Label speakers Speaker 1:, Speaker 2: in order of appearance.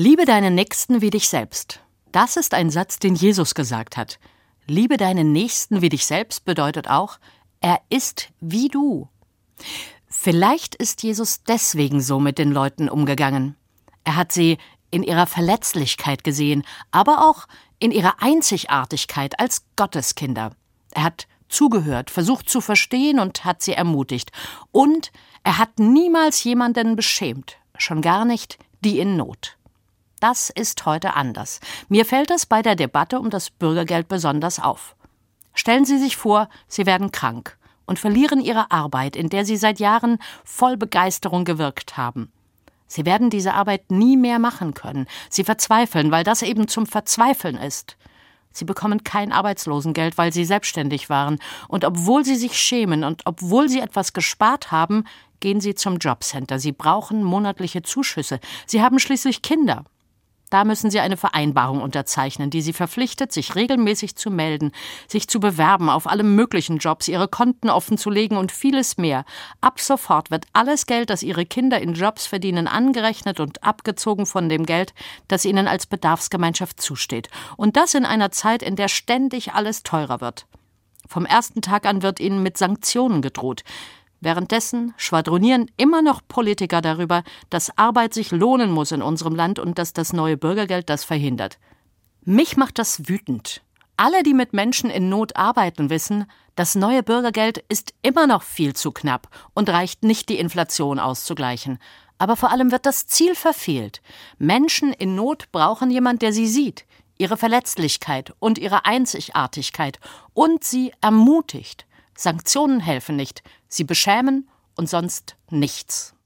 Speaker 1: Liebe deinen Nächsten wie dich selbst. Das ist ein Satz, den Jesus gesagt hat. Liebe deinen Nächsten wie dich selbst bedeutet auch, er ist wie du. Vielleicht ist Jesus deswegen so mit den Leuten umgegangen. Er hat sie in ihrer Verletzlichkeit gesehen, aber auch in ihrer Einzigartigkeit als Gotteskinder. Er hat zugehört, versucht zu verstehen und hat sie ermutigt. Und er hat niemals jemanden beschämt, schon gar nicht die in Not. Das ist heute anders. Mir fällt das bei der Debatte um das Bürgergeld besonders auf. Stellen Sie sich vor, Sie werden krank und verlieren Ihre Arbeit, in der Sie seit Jahren voll Begeisterung gewirkt haben. Sie werden diese Arbeit nie mehr machen können. Sie verzweifeln, weil das eben zum Verzweifeln ist. Sie bekommen kein Arbeitslosengeld, weil sie selbstständig waren. Und obwohl sie sich schämen und obwohl sie etwas gespart haben, gehen sie zum Jobcenter. Sie brauchen monatliche Zuschüsse. Sie haben schließlich Kinder. Da müssen Sie eine Vereinbarung unterzeichnen, die Sie verpflichtet, sich regelmäßig zu melden, sich zu bewerben auf alle möglichen Jobs, Ihre Konten offenzulegen und vieles mehr. Ab sofort wird alles Geld, das Ihre Kinder in Jobs verdienen, angerechnet und abgezogen von dem Geld, das Ihnen als Bedarfsgemeinschaft zusteht. Und das in einer Zeit, in der ständig alles teurer wird. Vom ersten Tag an wird Ihnen mit Sanktionen gedroht. Währenddessen schwadronieren immer noch Politiker darüber, dass Arbeit sich lohnen muss in unserem Land und dass das neue Bürgergeld das verhindert. Mich macht das wütend. Alle, die mit Menschen in Not arbeiten, wissen, das neue Bürgergeld ist immer noch viel zu knapp und reicht nicht, die Inflation auszugleichen. Aber vor allem wird das Ziel verfehlt. Menschen in Not brauchen jemand, der sie sieht, ihre Verletzlichkeit und ihre Einzigartigkeit und sie ermutigt. Sanktionen helfen nicht, sie beschämen und sonst nichts.